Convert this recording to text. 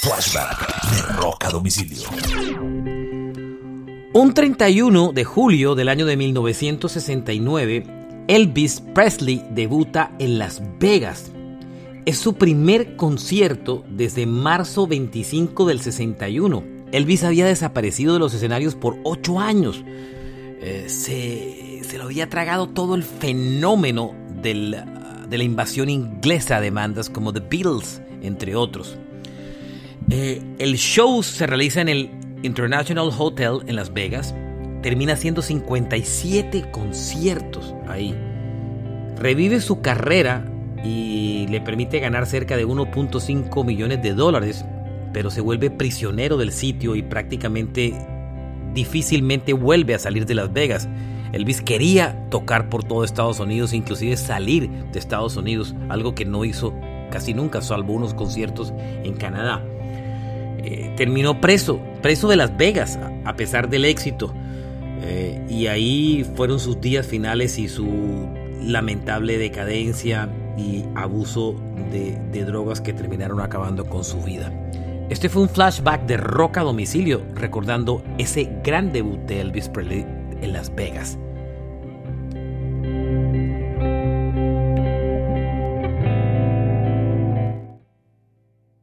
Flashback de Domicilio. Un 31 de julio del año de 1969, Elvis Presley debuta en Las Vegas. Es su primer concierto desde marzo 25 del 61. Elvis había desaparecido de los escenarios por 8 años. Eh, se, se, lo había tragado todo el fenómeno del, de la invasión inglesa de bandas como The Beatles, entre otros. Eh, el show se realiza en el International Hotel en Las Vegas. Termina haciendo 57 conciertos ahí. Revive su carrera y le permite ganar cerca de 1.5 millones de dólares, pero se vuelve prisionero del sitio y prácticamente difícilmente vuelve a salir de Las Vegas. Elvis quería tocar por todo Estados Unidos, inclusive salir de Estados Unidos, algo que no hizo casi nunca, salvo unos conciertos en Canadá. Eh, terminó preso, preso de Las Vegas, a pesar del éxito. Eh, y ahí fueron sus días finales y su lamentable decadencia y abuso de, de drogas que terminaron acabando con su vida. Este fue un flashback de rock a domicilio, recordando ese gran debut de Elvis Presley en Las Vegas.